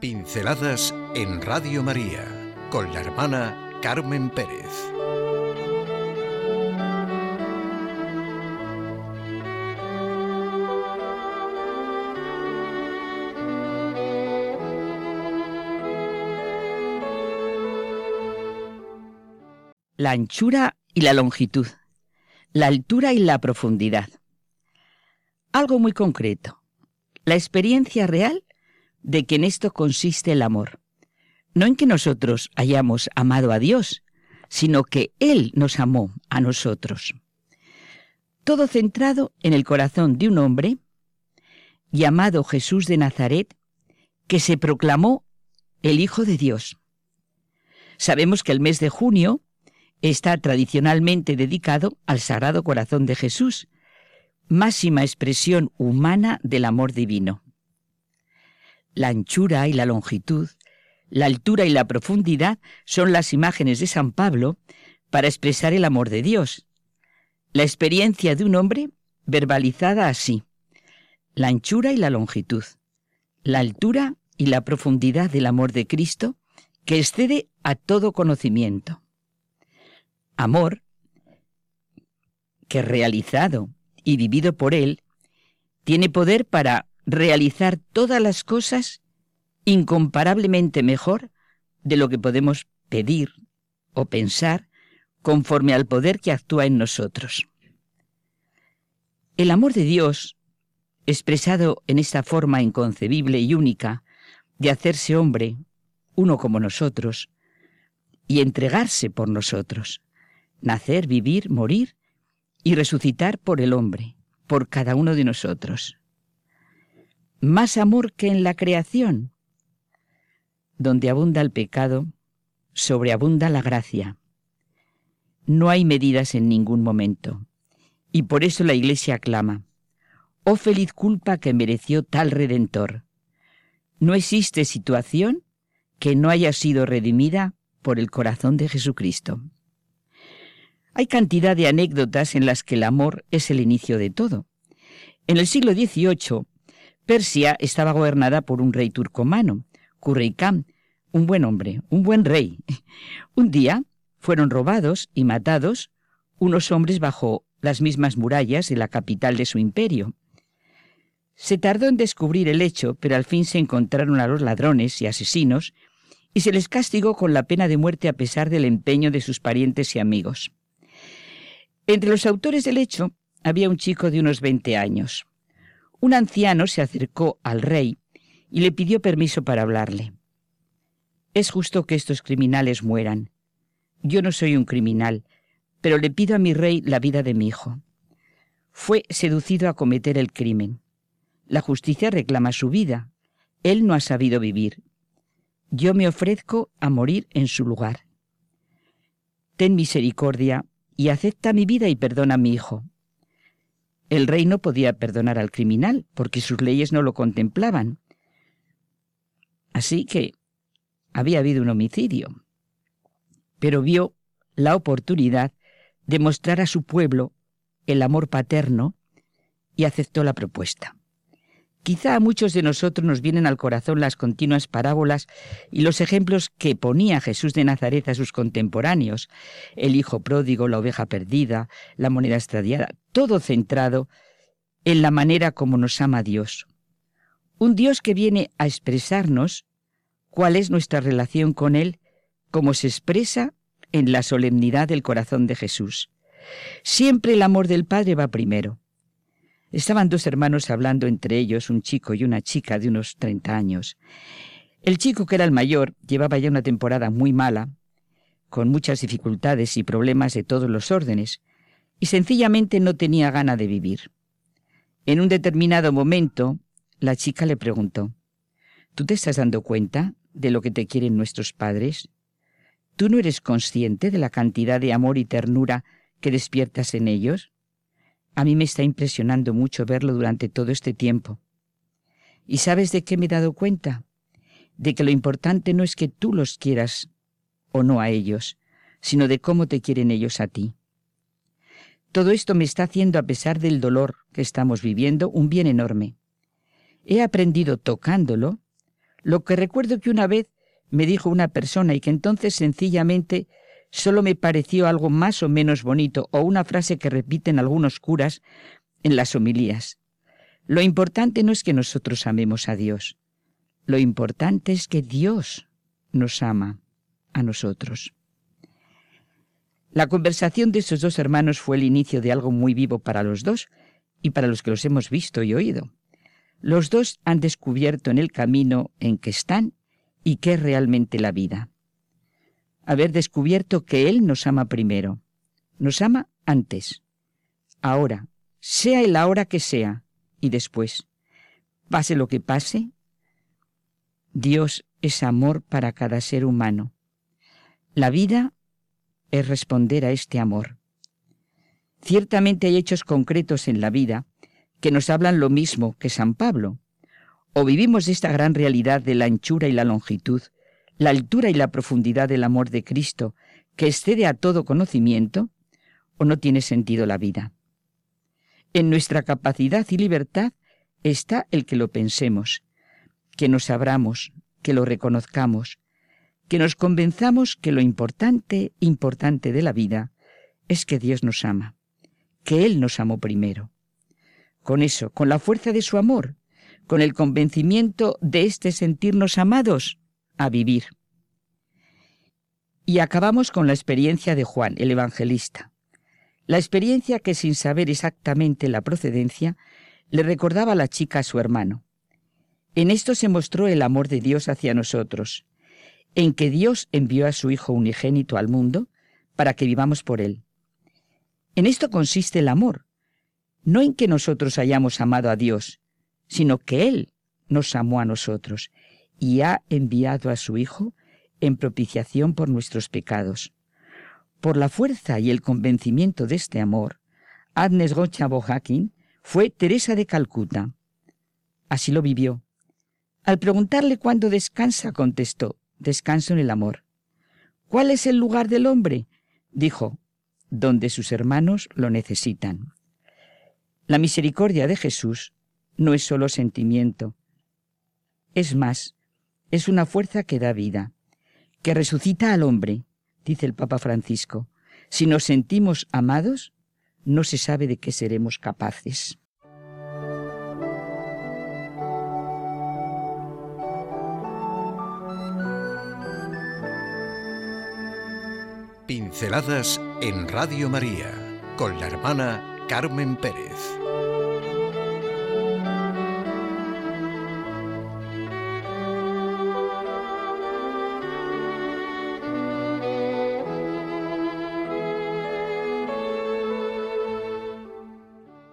Pinceladas en Radio María con la hermana Carmen Pérez. La anchura y la longitud, la altura y la profundidad. Algo muy concreto, la experiencia real de que en esto consiste el amor. No en que nosotros hayamos amado a Dios, sino que Él nos amó a nosotros. Todo centrado en el corazón de un hombre llamado Jesús de Nazaret, que se proclamó el Hijo de Dios. Sabemos que el mes de junio está tradicionalmente dedicado al Sagrado Corazón de Jesús, máxima expresión humana del amor divino la anchura y la longitud, la altura y la profundidad son las imágenes de San Pablo para expresar el amor de Dios. La experiencia de un hombre verbalizada así, la anchura y la longitud, la altura y la profundidad del amor de Cristo que excede a todo conocimiento. Amor que realizado y vivido por Él, tiene poder para realizar todas las cosas incomparablemente mejor de lo que podemos pedir o pensar conforme al poder que actúa en nosotros. El amor de Dios, expresado en esta forma inconcebible y única de hacerse hombre, uno como nosotros, y entregarse por nosotros, nacer, vivir, morir y resucitar por el hombre, por cada uno de nosotros más amor que en la creación. Donde abunda el pecado, sobreabunda la gracia. No hay medidas en ningún momento. Y por eso la Iglesia clama, Oh feliz culpa que mereció tal Redentor. No existe situación que no haya sido redimida por el corazón de Jesucristo. Hay cantidad de anécdotas en las que el amor es el inicio de todo. En el siglo XVIII, Persia estaba gobernada por un rey turcomano, Kurreikam, un buen hombre, un buen rey. Un día fueron robados y matados unos hombres bajo las mismas murallas de la capital de su imperio. Se tardó en descubrir el hecho, pero al fin se encontraron a los ladrones y asesinos y se les castigó con la pena de muerte a pesar del empeño de sus parientes y amigos. Entre los autores del hecho había un chico de unos 20 años. Un anciano se acercó al rey y le pidió permiso para hablarle. Es justo que estos criminales mueran. Yo no soy un criminal, pero le pido a mi rey la vida de mi hijo. Fue seducido a cometer el crimen. La justicia reclama su vida. Él no ha sabido vivir. Yo me ofrezco a morir en su lugar. Ten misericordia y acepta mi vida y perdona a mi hijo. El rey no podía perdonar al criminal porque sus leyes no lo contemplaban. Así que había habido un homicidio. Pero vio la oportunidad de mostrar a su pueblo el amor paterno y aceptó la propuesta. Quizá a muchos de nosotros nos vienen al corazón las continuas parábolas y los ejemplos que ponía Jesús de Nazaret a sus contemporáneos, el hijo pródigo, la oveja perdida, la moneda extradiada, todo centrado en la manera como nos ama Dios. Un Dios que viene a expresarnos cuál es nuestra relación con Él, como se expresa en la solemnidad del corazón de Jesús. Siempre el amor del Padre va primero. Estaban dos hermanos hablando entre ellos, un chico y una chica de unos 30 años. El chico, que era el mayor, llevaba ya una temporada muy mala, con muchas dificultades y problemas de todos los órdenes, y sencillamente no tenía gana de vivir. En un determinado momento, la chica le preguntó, ¿Tú te estás dando cuenta de lo que te quieren nuestros padres? ¿Tú no eres consciente de la cantidad de amor y ternura que despiertas en ellos? A mí me está impresionando mucho verlo durante todo este tiempo. ¿Y sabes de qué me he dado cuenta? De que lo importante no es que tú los quieras o no a ellos, sino de cómo te quieren ellos a ti. Todo esto me está haciendo, a pesar del dolor que estamos viviendo, un bien enorme. He aprendido tocándolo Lo que recuerdo que una vez me dijo una persona y que entonces sencillamente solo me pareció algo más o menos bonito o una frase que repiten algunos curas en las homilías. Lo importante no es que nosotros amemos a Dios, lo importante es que Dios nos ama a nosotros. La conversación de esos dos hermanos fue el inicio de algo muy vivo para los dos y para los que los hemos visto y oído. Los dos han descubierto en el camino en que están y qué es realmente la vida. Haber descubierto que Él nos ama primero. Nos ama antes, ahora, sea el ahora que sea, y después. Pase lo que pase, Dios es amor para cada ser humano. La vida es responder a este amor. Ciertamente hay hechos concretos en la vida que nos hablan lo mismo que San Pablo. O vivimos esta gran realidad de la anchura y la longitud, la altura y la profundidad del amor de Cristo, que excede a todo conocimiento, o no tiene sentido la vida. En nuestra capacidad y libertad está el que lo pensemos, que nos abramos, que lo reconozcamos, que nos convenzamos que lo importante, importante de la vida es que Dios nos ama, que Él nos amó primero. Con eso, con la fuerza de su amor, con el convencimiento de este sentirnos amados, a vivir. Y acabamos con la experiencia de Juan, el evangelista. La experiencia que sin saber exactamente la procedencia, le recordaba a la chica a su hermano. En esto se mostró el amor de Dios hacia nosotros, en que Dios envió a su Hijo unigénito al mundo para que vivamos por Él. En esto consiste el amor, no en que nosotros hayamos amado a Dios, sino que Él nos amó a nosotros y ha enviado a su Hijo en propiciación por nuestros pecados. Por la fuerza y el convencimiento de este amor, Agnes Gocha Bohakin fue Teresa de Calcuta. Así lo vivió. Al preguntarle cuándo descansa, contestó, descanso en el amor. ¿Cuál es el lugar del hombre? dijo, donde sus hermanos lo necesitan. La misericordia de Jesús no es solo sentimiento, es más, es una fuerza que da vida, que resucita al hombre, dice el Papa Francisco. Si nos sentimos amados, no se sabe de qué seremos capaces. Pinceladas en Radio María con la hermana Carmen Pérez.